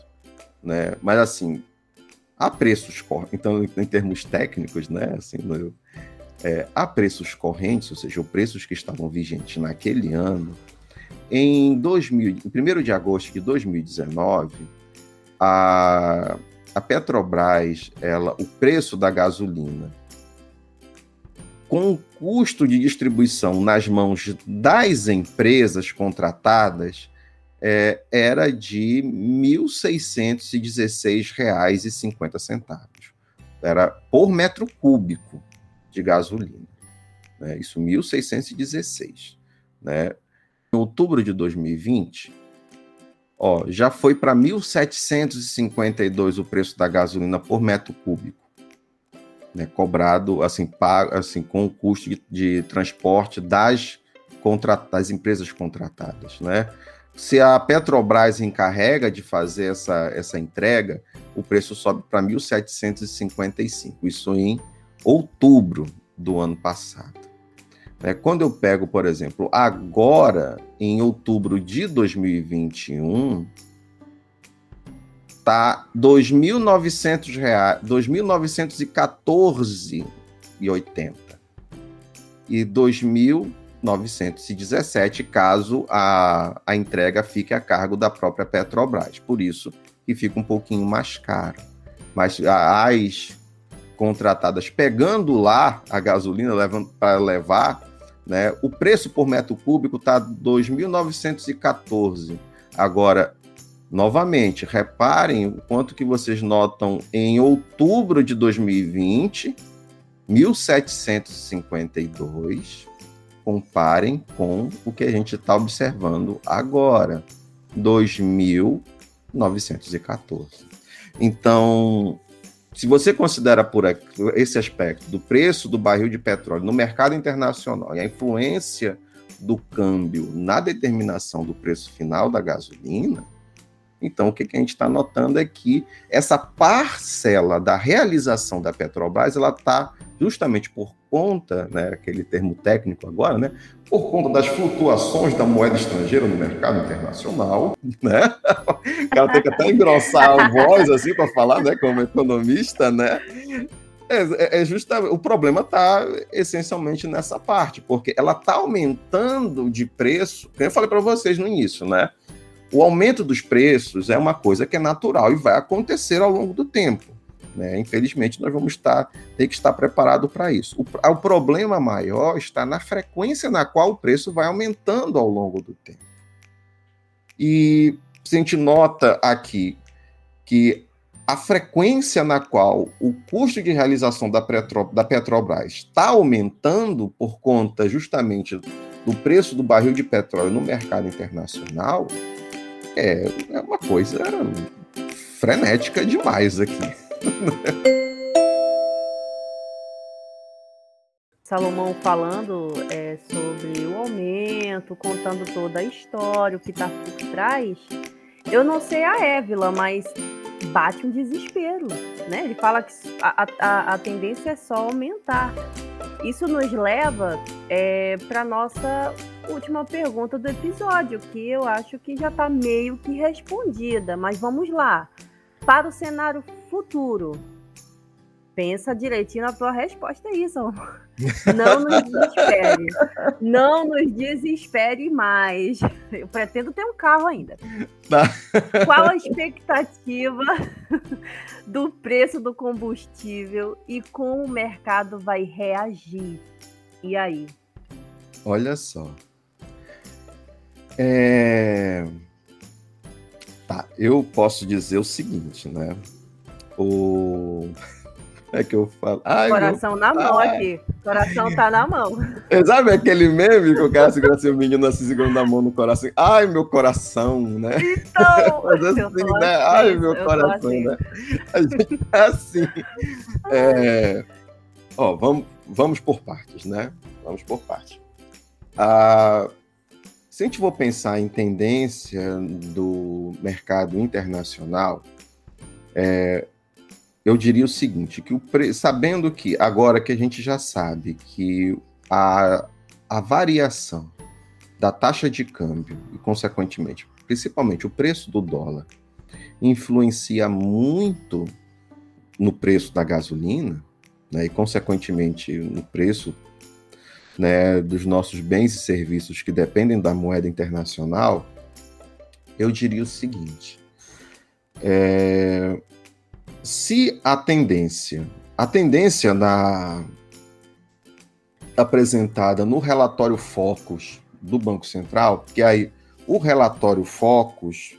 Né? Mas assim, há preços, então em termos técnicos, né? Assim, no, é, a preços correntes, ou seja, os preços que estavam vigentes naquele ano, em 2000, em 1 de agosto de 2019, a, a Petrobras, ela, o preço da gasolina, com o custo de distribuição nas mãos das empresas contratadas, é, era de R$ 1.616,50. Era por metro cúbico de gasolina. Né? Isso 1.616. Né? Em outubro de 2020, ó, já foi para 1.752 o preço da gasolina por metro cúbico. Né, cobrado assim, pago, assim, com o custo de, de transporte das, das empresas contratadas. Né? Se a Petrobras encarrega de fazer essa, essa entrega, o preço sobe para 1.755. Isso em outubro do ano passado. É, quando eu pego, por exemplo, agora, em outubro de 2021, tá R$ 2.900, 2.914,80 e 2.917 caso a, a entrega fique a cargo da própria Petrobras. Por isso que fica um pouquinho mais caro. Mas as contratadas pegando lá a gasolina para levar, né, o preço por metro cúbico está 2.914. Agora, novamente, reparem o quanto que vocês notam em outubro de 2020, 1.752. Comparem com o que a gente está observando agora, 2.914. Então, se você considera por esse aspecto do preço do barril de petróleo no mercado internacional e a influência do câmbio na determinação do preço final da gasolina, Então, o que, que a gente está notando é que essa parcela da realização da Petrobras, ela está justamente por conta, né, aquele termo técnico agora, né, por conta das flutuações da moeda estrangeira no mercado internacional, né? O cara tem que até engrossar a voz assim para falar, né, como economista, né? É, é, é justamente o problema está essencialmente nessa parte, porque ela está aumentando de preço. Como eu falei para vocês no início, né? O aumento dos preços é uma coisa que é natural e vai acontecer ao longo do tempo. Né? Infelizmente, nós vamos estar, ter que estar preparado para isso. O, o problema maior está na frequência na qual o preço vai aumentando ao longo do tempo. E a gente nota aqui que a frequência na qual o custo de realização da, Petro, da Petrobras está aumentando por conta justamente do preço do barril de petróleo no mercado internacional, é, é uma coisa frenética demais aqui. Salomão falando é, sobre o aumento, contando toda a história, o que está por trás. Eu não sei a Évila, mas bate um desespero, né? Ele fala que a, a, a tendência é só aumentar. Isso nos leva é, para nossa última pergunta do episódio, que eu acho que já está meio que respondida, mas vamos lá. Para o cenário futuro, pensa direitinho na tua resposta aí. (laughs) Não nos desespere. Não nos desespere mais. Eu pretendo ter um carro ainda. Tá. Qual a expectativa do preço do combustível e como o mercado vai reagir? E aí? Olha só. É... Tá, eu posso dizer o seguinte, né? O é que eu falo. Ai, Coração meu... na mão Ai. aqui. Coração tá na mão. Sabe aquele meme que o cara segura assim, o menino assim, segurando a mão no coração? Ai, meu coração, né? Então, (laughs) Mas assim, né? Assim, Ai, meu coração, assim. né? A gente (laughs) é assim. É... Ó, vamos, vamos por partes, né? Vamos por partes. Ah, se a gente for pensar em tendência do mercado internacional, é, eu diria o seguinte, que o pre... sabendo que agora que a gente já sabe que a, a variação da taxa de câmbio e consequentemente, principalmente o preço do dólar influencia muito no preço da gasolina, né, e consequentemente no preço né, dos nossos bens e serviços que dependem da moeda internacional, eu diria o seguinte: é, se a tendência, a tendência na apresentada no relatório Focus do Banco Central, que aí o relatório Focus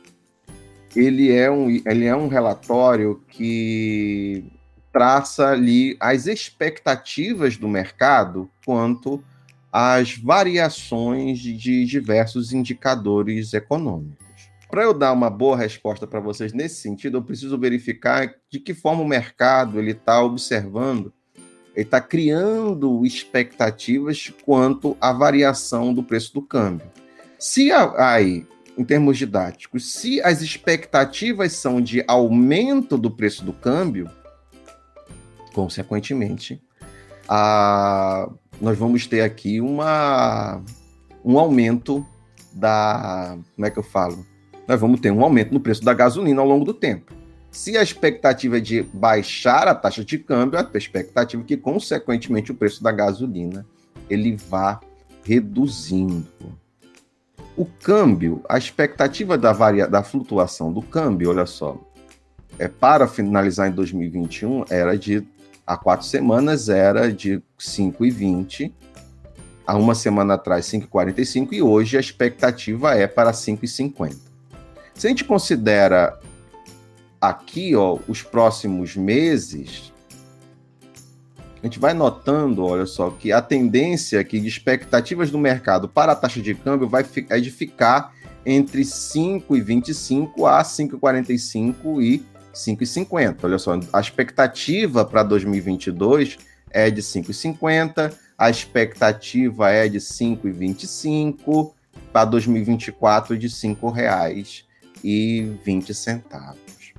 ele é um, ele é um relatório que traça ali as expectativas do mercado quanto às variações de diversos indicadores econômicos. Para eu dar uma boa resposta para vocês nesse sentido, eu preciso verificar de que forma o mercado ele está observando, ele está criando expectativas quanto à variação do preço do câmbio. Se aí, em termos didáticos, se as expectativas são de aumento do preço do câmbio, consequentemente, a, nós vamos ter aqui uma, um aumento da. Como é que eu falo? nós vamos ter um aumento no preço da gasolina ao longo do tempo. Se a expectativa é de baixar a taxa de câmbio, a expectativa é que, consequentemente, o preço da gasolina ele vá reduzindo. O câmbio, a expectativa da, varia, da flutuação do câmbio, olha só, é para finalizar em 2021, era de há quatro semanas era de 5,20, há uma semana atrás 5,45 e hoje a expectativa é para 5,50. Se a gente considera aqui, ó, os próximos meses, a gente vai notando, olha só, que a tendência aqui de expectativas do mercado para a taxa de câmbio vai é de ficar entre 5,25 a 5,45 e 5,50. Olha só, a expectativa para 2022 é de 5,50, a expectativa é de 5,25, para 2024 de R$ 5,00 e 20 centavos.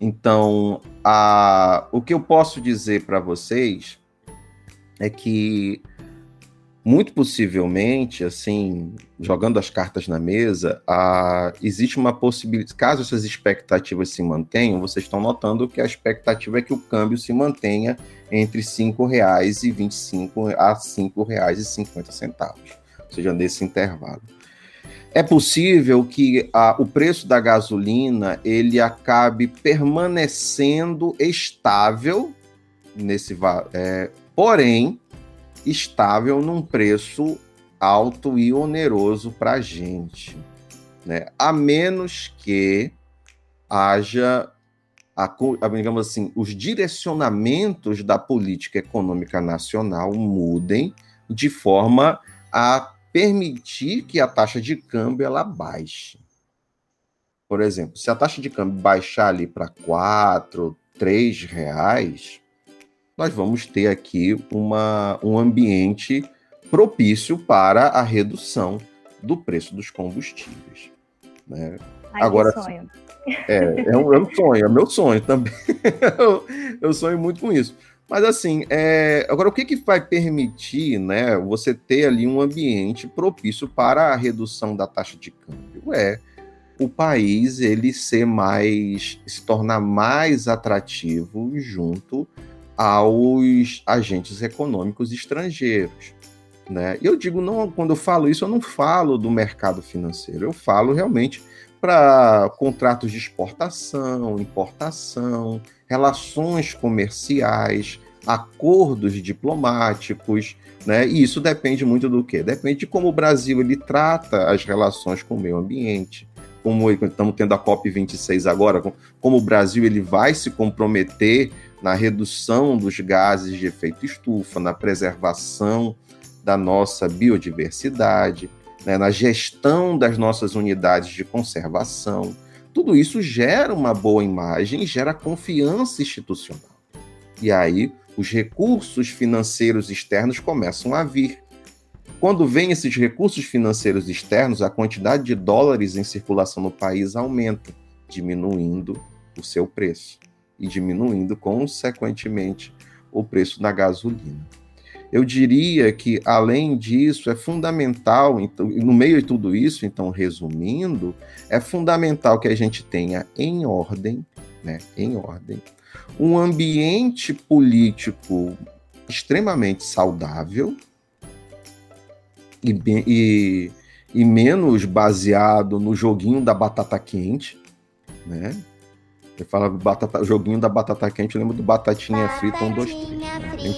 Então, a, o que eu posso dizer para vocês é que muito possivelmente, assim, jogando as cartas na mesa, a, existe uma possibilidade. Caso essas expectativas se mantenham, vocês estão notando que a expectativa é que o câmbio se mantenha entre R$ 5,25 a R$ 5,50, ou seja, nesse intervalo. É possível que a, o preço da gasolina ele acabe permanecendo estável nesse, é, porém estável num preço alto e oneroso para a gente, né? A menos que haja a, digamos assim, os direcionamentos da política econômica nacional mudem de forma a permitir que a taxa de câmbio ela baixe. Por exemplo, se a taxa de câmbio baixar ali para quatro, três reais, nós vamos ter aqui uma, um ambiente propício para a redução do preço dos combustíveis. Né? Ai, Agora, sonho. É, é um, é um sonho, é meu sonho também. eu, (laughs) eu sonho muito com isso. Mas assim, é... agora o que, que vai permitir né, você ter ali um ambiente propício para a redução da taxa de câmbio? É o país ele ser mais, se tornar mais atrativo junto aos agentes econômicos estrangeiros. Né? Eu digo, não, quando eu falo isso, eu não falo do mercado financeiro, eu falo realmente para contratos de exportação, importação, relações comerciais, acordos diplomáticos, né? E isso depende muito do quê? Depende de como o Brasil ele trata as relações com o meio ambiente, como estamos tendo a COP 26 agora, como o Brasil ele vai se comprometer na redução dos gases de efeito estufa, na preservação da nossa biodiversidade, né, na gestão das nossas unidades de conservação. Tudo isso gera uma boa imagem, gera confiança institucional. E aí os recursos financeiros externos começam a vir. Quando vêm esses recursos financeiros externos, a quantidade de dólares em circulação no país aumenta, diminuindo o seu preço e diminuindo, consequentemente, o preço da gasolina. Eu diria que, além disso, é fundamental, então, no meio de tudo isso, então, resumindo, é fundamental que a gente tenha em ordem, né, em ordem, um ambiente político extremamente saudável e, e, e menos baseado no joguinho da batata quente, né? Eu falava batata, joguinho da batata quente, eu lembro do batatinha, batatinha frita, um, dois, três.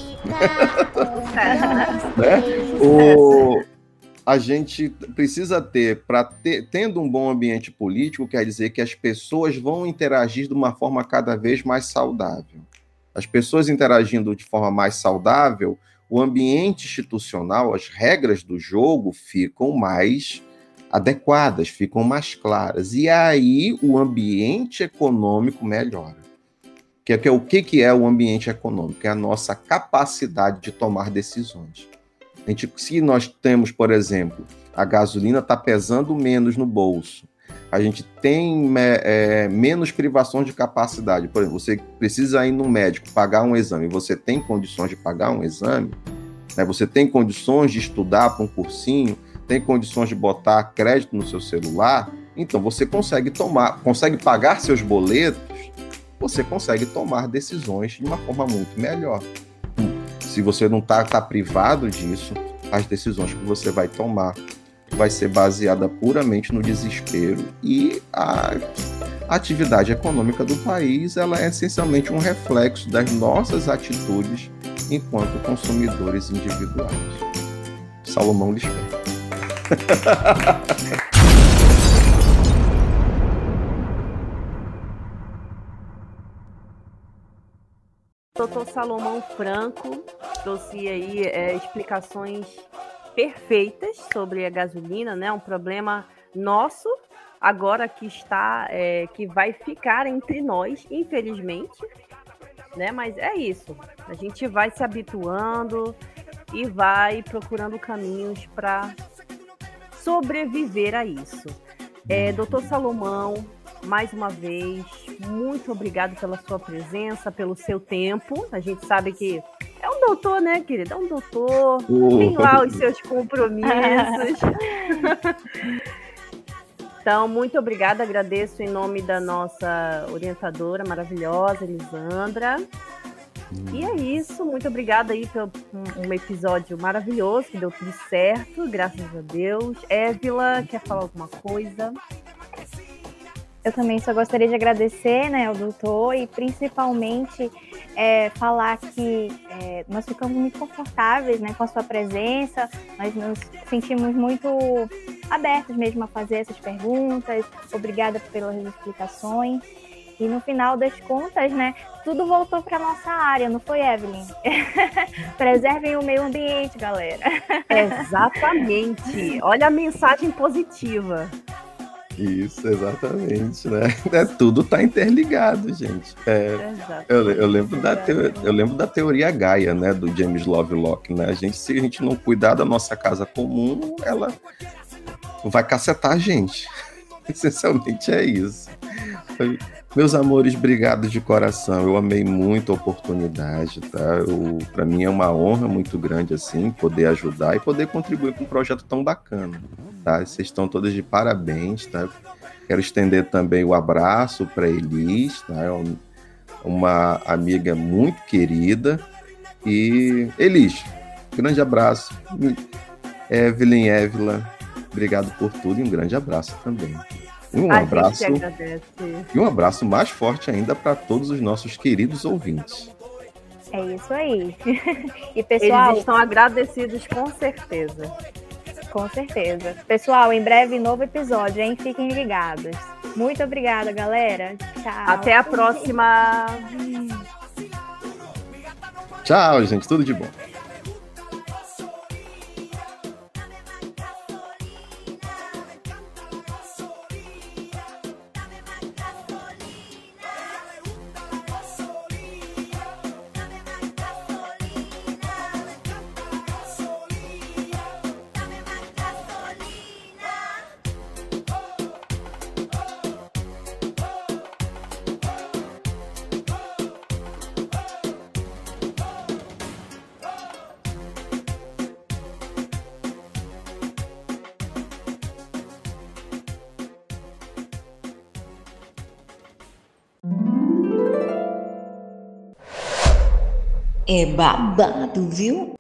Né? o, a gente precisa ter, para ter, tendo um bom ambiente político, quer dizer que as pessoas vão interagir de uma forma cada vez mais saudável. As pessoas interagindo de forma mais saudável, o ambiente institucional, as regras do jogo ficam mais adequadas, ficam mais claras. E aí o ambiente econômico melhora. Que é, que é, o que, que é o ambiente econômico? É a nossa capacidade de tomar decisões. A gente, se nós temos, por exemplo, a gasolina está pesando menos no bolso, a gente tem é, menos privações de capacidade. Por exemplo, você precisa ir no médico pagar um exame, você tem condições de pagar um exame, né? você tem condições de estudar para um cursinho, tem condições de botar crédito no seu celular, então você consegue tomar, consegue pagar seus boletos, você consegue tomar decisões de uma forma muito melhor. Se você não está tá privado disso, as decisões que você vai tomar vai ser baseada puramente no desespero e a atividade econômica do país ela é essencialmente um reflexo das nossas atitudes enquanto consumidores individuais. Salomão Lisper. Doutor Salomão Franco trouxe aí é, explicações perfeitas sobre a gasolina, né? Um problema nosso agora que está, é, que vai ficar entre nós, infelizmente, né? Mas é isso. A gente vai se habituando e vai procurando caminhos para sobreviver a isso. É, doutor Salomão, mais uma vez, muito obrigado pela sua presença, pelo seu tempo. A gente sabe que é um doutor, né, querida? É um doutor. Uh. Tem lá os seus compromissos. (laughs) então, muito obrigada. Agradeço em nome da nossa orientadora maravilhosa, Elisandra. E é isso, muito obrigada aí pelo um, um, episódio maravilhoso, que deu tudo certo, graças a Deus. Évila, quer falar alguma coisa? Eu também só gostaria de agradecer né, ao doutor e principalmente é, falar que é, nós ficamos muito confortáveis né, com a sua presença, nós nos sentimos muito abertos mesmo a fazer essas perguntas. Obrigada pelas explicações. E no final das contas, né, tudo voltou para nossa área, não foi, Evelyn? (laughs) Preservem o meio ambiente, galera. Exatamente. Olha a mensagem positiva. Isso, exatamente, né? É, tudo está interligado, gente. É, eu, eu, lembro da teoria, eu lembro da teoria Gaia, né, do James Lovelock, né? A gente, se a gente não cuidar da nossa casa comum, ela vai cacetar a gente. (laughs) Essencialmente é isso. Meus amores, obrigado de coração. Eu amei muito a oportunidade, tá? Para mim é uma honra muito grande assim poder ajudar e poder contribuir com um projeto tão bacana, tá? Vocês estão todas de parabéns, tá? Quero estender também o abraço para Elis, tá? É uma amiga muito querida. E Elis, grande abraço. Evelyn, Évila, obrigado por tudo e um grande abraço também. E um a abraço. E um abraço mais forte ainda para todos os nossos queridos ouvintes. É isso aí. (laughs) E pessoal, eles estão agradecidos com certeza. Com certeza. Pessoal, em breve novo episódio, hein? Fiquem ligados. Muito obrigada, galera. Tchau. Até a próxima. Tchau, gente. Tudo de bom. É babado, viu?